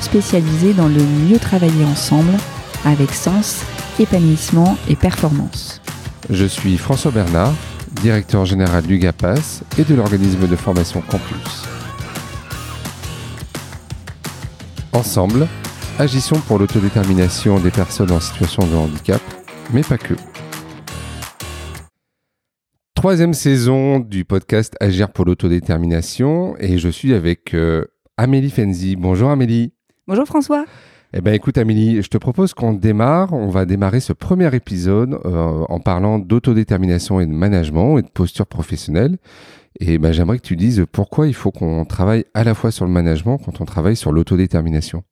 spécialisé dans le mieux travailler ensemble avec sens, épanouissement et performance. Je suis François Bernard, directeur général du GAPAS et de l'organisme de formation Campus. Ensemble, agissons pour l'autodétermination des personnes en situation de handicap, mais pas que. Troisième saison du podcast Agir pour l'autodétermination et je suis avec euh, Amélie Fenzi. Bonjour Amélie. Bonjour François. Eh bien écoute Amélie, je te propose qu'on démarre. On va démarrer ce premier épisode euh, en parlant d'autodétermination et de management et de posture professionnelle. Et ben, j'aimerais que tu dises pourquoi il faut qu'on travaille à la fois sur le management quand on travaille sur l'autodétermination.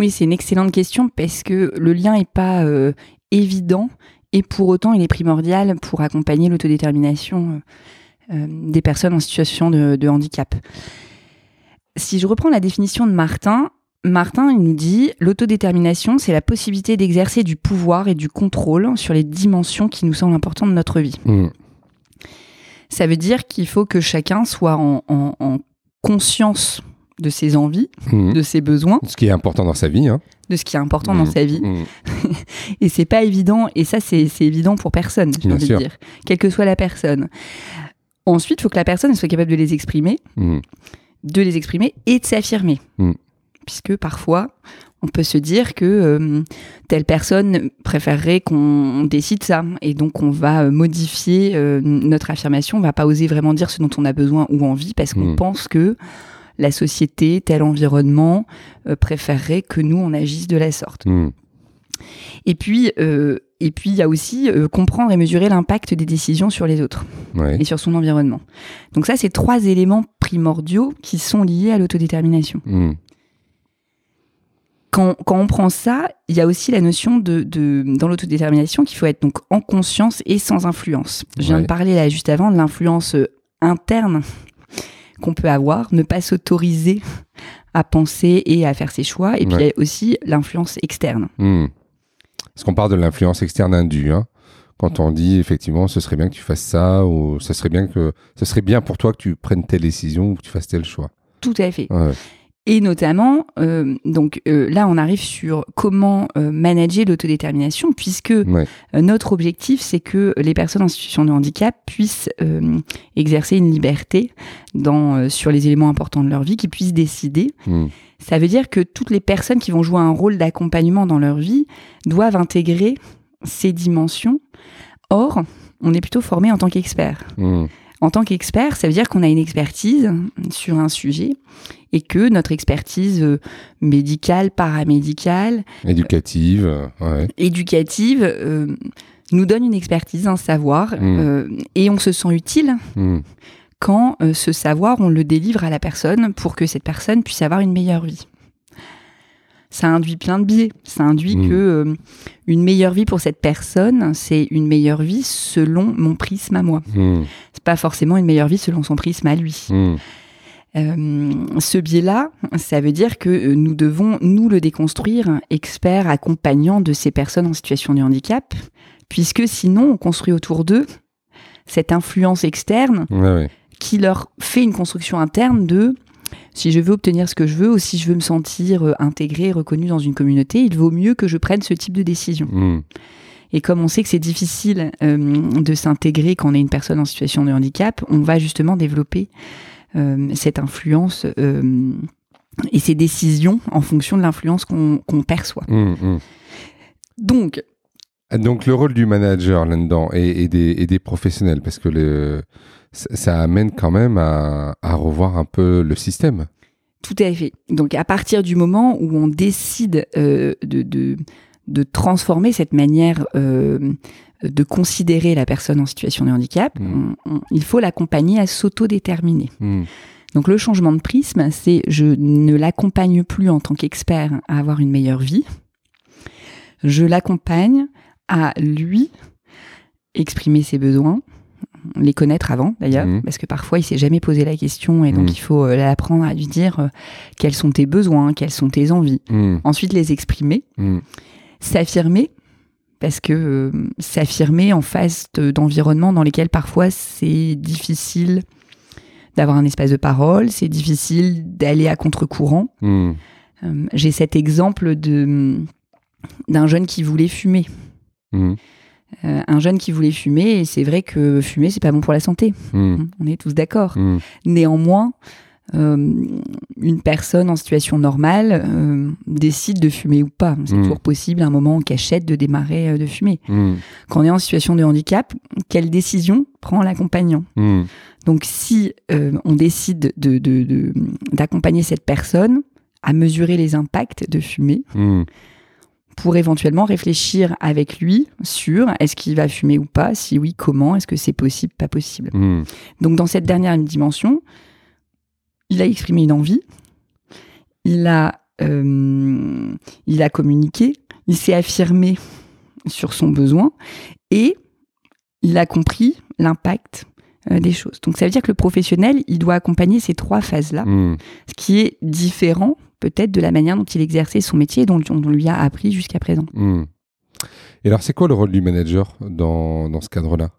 Oui, c'est une excellente question parce que le lien n'est pas euh, évident et pour autant il est primordial pour accompagner l'autodétermination euh, des personnes en situation de, de handicap. Si je reprends la définition de Martin, Martin, il nous dit l'autodétermination, c'est la possibilité d'exercer du pouvoir et du contrôle sur les dimensions qui nous semblent importantes de notre vie. Mmh. Ça veut dire qu'il faut que chacun soit en, en- en conscience de ses envies, Mmh. de ses besoins, Ce qui est important dans sa vie. Hein. de ce qui est important Mmh. dans sa vie. Et c'est pas évident, et ça c'est évident pour personne, j'ai Bien envie de dire, quelle que soit la personne. Ensuite, il faut que la personne soit capable de les exprimer. De les exprimer et de s'affirmer. Mm. Puisque parfois, on peut se dire que euh, telle personne préférerait qu'on décide ça. Et donc, on va euh, modifier euh, notre affirmation. On va pas oser vraiment dire ce dont on a besoin ou envie parce qu'on Mm. pense que la société, tel environnement, euh, préférerait que nous, on agisse de la sorte. Mmh. Et puis, et puis il y a aussi euh, comprendre et mesurer l'impact des décisions sur les autres Ouais. et sur son environnement. Donc ça, c'est trois éléments primordiaux qui sont liés à l'autodétermination. Mmh. Quand, quand on prend ça, il y a aussi la notion de, de dans l'autodétermination qu'il faut être donc en conscience et sans influence. Je viens Ouais. de parler là juste avant de l'influence euh, interne qu'on peut avoir, ne pas s'autoriser à penser et à faire ses choix. Et puis il y a aussi l'influence externe. Hmm. Parce qu'on parle de l'influence externe indue. Hein. Quand on dit effectivement, ce serait bien que tu fasses ça, ou ce serait bien que ce serait bien pour toi que tu prennes telle décision ou que tu fasses tel choix. Tout à fait. Ouais. Et notamment, euh, donc euh, là, on arrive sur comment euh, manager l'autodétermination, puisque Ouais. notre objectif, c'est que les personnes en situation de handicap puissent exercer une liberté dans, sur les éléments importants de leur vie, qu'ils puissent décider. Hmm. Ça veut dire que toutes les personnes qui vont jouer un rôle d'accompagnement dans leur vie doivent intégrer ces dimensions. Or, on est plutôt formé en tant qu'expert. Hmm. En tant qu'expert, ça veut dire qu'on a une expertise sur un sujet et que notre expertise euh, médicale, paramédicale, Éducative. ouais. éducative euh, nous donne une expertise, un savoir, Mm. euh, et on se sent utile Hmm. quand euh, ce savoir, on le délivre à la personne pour que cette personne puisse avoir une meilleure vie. Ça induit plein de biais. Ça induit Mm. que euh, une meilleure vie pour cette personne, c'est une meilleure vie selon mon prisme à moi. Hmm. C'est pas forcément une meilleure vie selon son prisme à lui. Hmm. Euh, ce biais-là, ça veut dire que euh, nous devons, nous, le déconstruire, experts, accompagnants de ces personnes en situation de handicap, puisque sinon, on construit autour d'eux cette influence externe Ouais, ouais. qui leur fait une construction interne de si je veux obtenir ce que je veux ou si je veux me sentir euh, intégré, reconnu dans une communauté, il vaut mieux que je prenne ce type de décision. Hmm. Et comme on sait que c'est difficile euh, de s'intégrer quand on est une personne en situation de handicap, on va justement développer cette influence euh, et ces décisions en fonction de l'influence qu'on perçoit. Hmm. Hmm. Donc, Donc le rôle du manager là-dedans et, et des, et des professionnels, parce que le, ça, ça amène quand même à, à revoir un peu le système. tout à fait. Donc, à partir du moment où on décide euh, de, de, de transformer cette manière euh, de considérer la personne en situation de handicap, Mm. on- on- il faut l'accompagner à s'autodéterminer. Hmm. Donc le changement de prisme, c'est je ne l'accompagne plus en tant qu'expert à avoir une meilleure vie. Je l'accompagne à lui exprimer ses besoins, les connaître avant d'ailleurs, Mhm. parce que parfois il s'est jamais posé la question et donc il faut euh, l'apprendre à lui dire euh, quels sont tes besoins, quelles sont tes envies. Mm, Ensuite les exprimer, mm, s'affirmer, parce que euh, s'affirmer en face de- d'environnements dans lesquels parfois c'est difficile d'avoir un espace de parole, c'est difficile d'aller à contre-courant. mm, Euh, J'ai cet exemple de d'un jeune qui voulait fumer. mm, Euh, un jeune qui voulait fumer, et c'est vrai que fumer, c'est pas bon pour la santé. mm, On est tous d'accord. Néanmoins, une personne en situation normale euh, décide de fumer ou pas. C'est Mm. toujours possible à un moment en cachette de démarrer euh, de fumer. mm, Quand on est en situation de handicap, quelle décision prend l'accompagnant? Mm, Donc si euh, on décide de- de- de- d'accompagner cette personne à mesurer les impacts de fumer, pour éventuellement réfléchir avec lui sur est-ce qu'il va fumer ou pas, si oui, comment, est-ce que c'est possible, pas possible. Donc dans cette dernière dimension, il a exprimé une envie, il a, euh, il a communiqué, il s'est affirmé sur son besoin et il a compris l'impact euh, des choses. Donc ça veut dire que le professionnel, il doit accompagner ces trois phases-là, mm. ce qui est différent peut-être de la manière dont il exerçait son métier et dont on lui a appris jusqu'à présent. Mm. Et alors, c'est quoi le rôle du manager dans, dans ce cadre-là?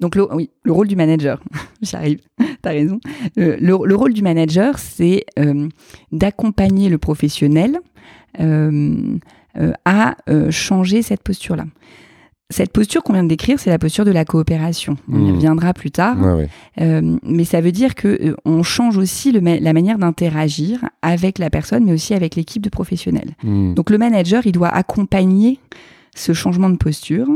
Donc le, oui, le rôle du manager, j'arrive, t'as raison. Euh, le, le rôle du manager, c'est euh, d'accompagner le professionnel euh, à changer cette posture-là. Cette posture qu'on vient de décrire, c'est la posture de la coopération. On y Mhm. reviendra plus tard. Ouais, ouais. Mais ça veut dire que on change aussi le ma- la manière d'interagir avec la personne, mais aussi avec l'équipe de professionnels. Mm, Donc le manager, il doit accompagner ce changement de posture.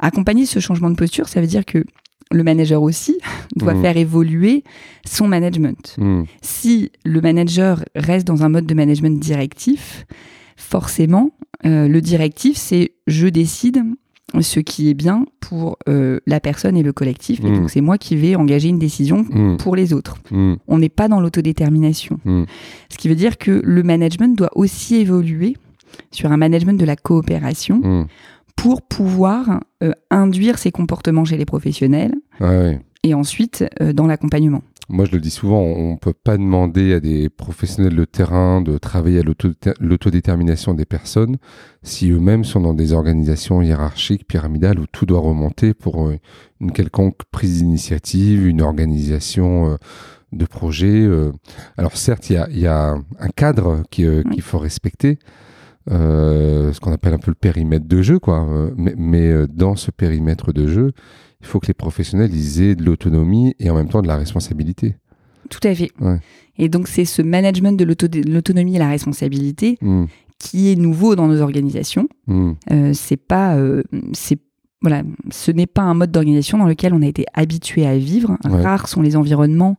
Accompagner ce changement de posture, ça veut dire que le manager aussi doit Mhm. faire évoluer son management. mm, Si le manager reste dans un mode de management directif, forcément, euh, le directif, c'est je décide ce qui est bien pour euh, la personne et le collectif. Et Mhm. donc c'est moi qui vais engager une décision pour les autres. On n'est pas dans l'autodétermination. Ce qui veut dire que le management doit aussi évoluer sur un management de la coopération. Pour pouvoir euh, induire ces comportements chez les professionnels et ensuite euh, dans l'accompagnement. Moi, je le dis souvent, on ne peut pas demander à des professionnels de terrain de travailler à l'auto- l'autodétermination des personnes si eux-mêmes sont dans des organisations hiérarchiques, pyramidales, où tout doit remonter pour euh, une quelconque prise d'initiative, une organisation de projet. Alors certes, il y a, il y a un cadre Oui. qu'il faut respecter, ce qu'on appelle un peu le périmètre de jeu, quoi. Euh, Mais, mais, euh, dans ce périmètre de jeu, il faut que les professionnels ils aient de l'autonomie et en même temps de la responsabilité. Tout à fait. Ouais. Et donc c'est ce management de l'auto- de l'autonomie et la responsabilité Mm, qui est nouveau dans nos organisations. mm, Euh, c'est pas, euh, c'est voilà, ce n'est pas un mode d'organisation dans lequel on a été habitué à vivre. Ouais. Rares sont les environnements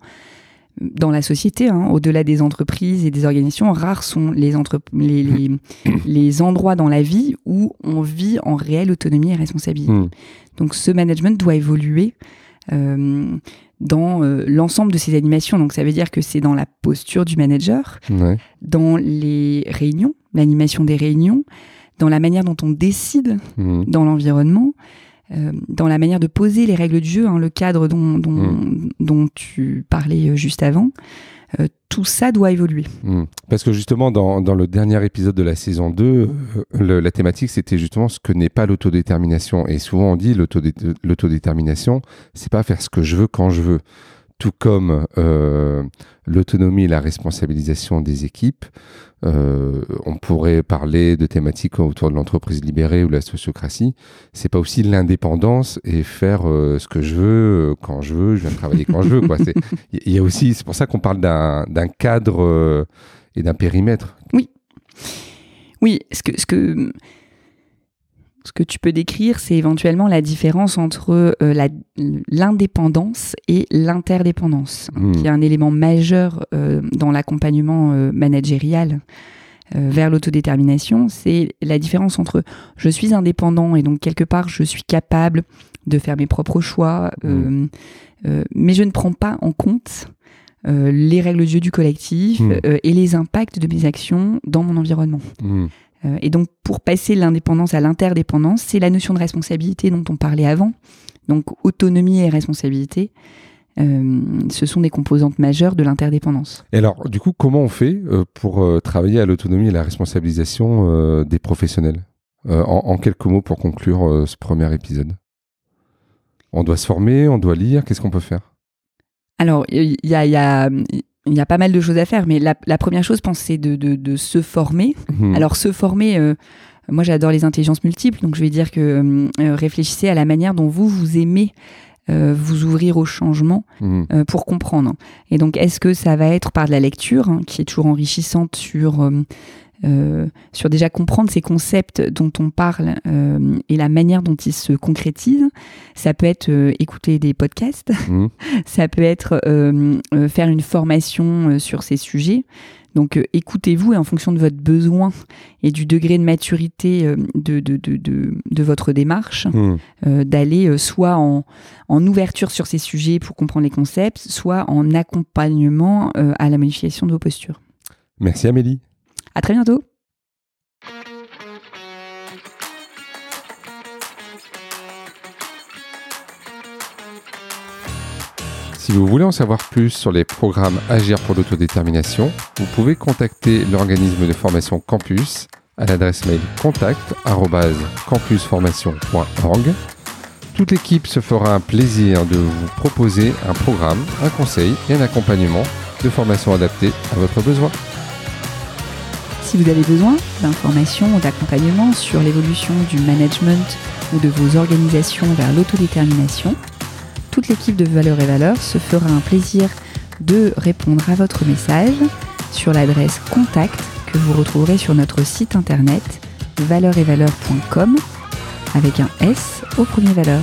dans la société, hein, au-delà des entreprises et des organisations, rares sont les, les, les, les endroits dans la vie où on vit en réelle autonomie et responsabilité. mm, Donc ce management doit évoluer euh, dans euh, l'ensemble de ces animations. Donc ça veut dire que c'est dans la posture du manager, ouais, dans les réunions, l'animation des réunions, dans la manière dont on décide mm, dans l'environnement, euh, dans la manière de poser les règles du jeu, hein, le cadre dont, dont, dont tu parlais euh, juste avant. Euh, tout ça doit évoluer. mm. Parce que justement, dans, dans le dernier épisode de la saison 2, euh, le- la thématique, c'était justement ce que n'est pas l'autodétermination. Et souvent, on dit l'autodé- l'autodétermination, c'est pas faire ce que je veux quand je veux. Tout comme euh, l'autonomie et la responsabilisation des équipes, euh, on pourrait parler de thématiques autour de l'entreprise libérée ou de la sociocratie. C'est pas aussi l'indépendance et faire euh, ce que je veux quand je veux, je viens travailler quand je veux. Il y a aussi, c'est pour ça qu'on parle d'un cadre et d'un périmètre. Oui, ce que, ce que, ce que tu peux décrire, c'est éventuellement la différence entre euh, l'indépendance et l'interdépendance, qui est un élément majeur euh, dans l'accompagnement euh, managérial vers l'autodétermination. C'est la différence entre je suis indépendant et donc quelque part je suis capable de faire mes propres choix, euh, mais je ne prends pas en compte les règles de jeu du collectif Hmm. et les impacts de mes actions dans mon environnement. Hmm. Euh, et donc, pour passer de l'indépendance à l'interdépendance, c'est la notion de responsabilité dont on parlait avant. Donc, autonomie et responsabilité, euh, ce sont des composantes majeures de l'interdépendance. Et alors, du coup, comment on fait euh, pour travailler à l'autonomie et la responsabilisation des professionnels? En, en quelques mots pour conclure ce premier épisode. On doit se former, on doit lire, qu'est-ce qu'on peut faire? Alors, il y a, il y, a, il y a pas mal de choses à faire, mais la, la première chose, je pense, c'est de, de, de se former. Hmm. Alors, se former, euh, moi j'adore les intelligences multiples, donc je vais dire que euh, réfléchissez à la manière dont vous, vous aimez euh, vous ouvrir au changement euh, pour comprendre. Et donc, est-ce que ça va être par de la lecture, hein, qui est toujours enrichissante sur, euh, sur déjà comprendre ces concepts dont on parle euh, et la manière dont ils se concrétisent Ça peut être euh, écouter des podcasts, Hmm. ça peut être faire une formation sur ces sujets. Donc écoutez-vous et en fonction de votre besoin et du degré de maturité de, de, de, de, de votre démarche, euh, d'aller soit en, en ouverture sur ces sujets pour comprendre les concepts, soit en accompagnement à la modification de vos postures. Merci Amélie. À très bientôt Si vous voulez en savoir plus sur les programmes Agir pour l'autodétermination, vous pouvez contacter l'organisme de formation Campus à l'adresse mail contact@campusformation.org. Toute l'équipe se fera un plaisir de vous proposer un programme, un conseil et un accompagnement de formation adapté à votre besoin. Si vous avez besoin d'informations ou d'accompagnement sur l'évolution du management ou de vos organisations vers l'autodétermination, toute l'équipe de Valeurs et Valeurs se fera un plaisir de répondre à votre message sur l'adresse contact que vous retrouverez sur notre site internet valeuretvaleurs.com avec un S au premier valeur.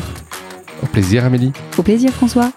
Au plaisir Amélie. Au plaisir François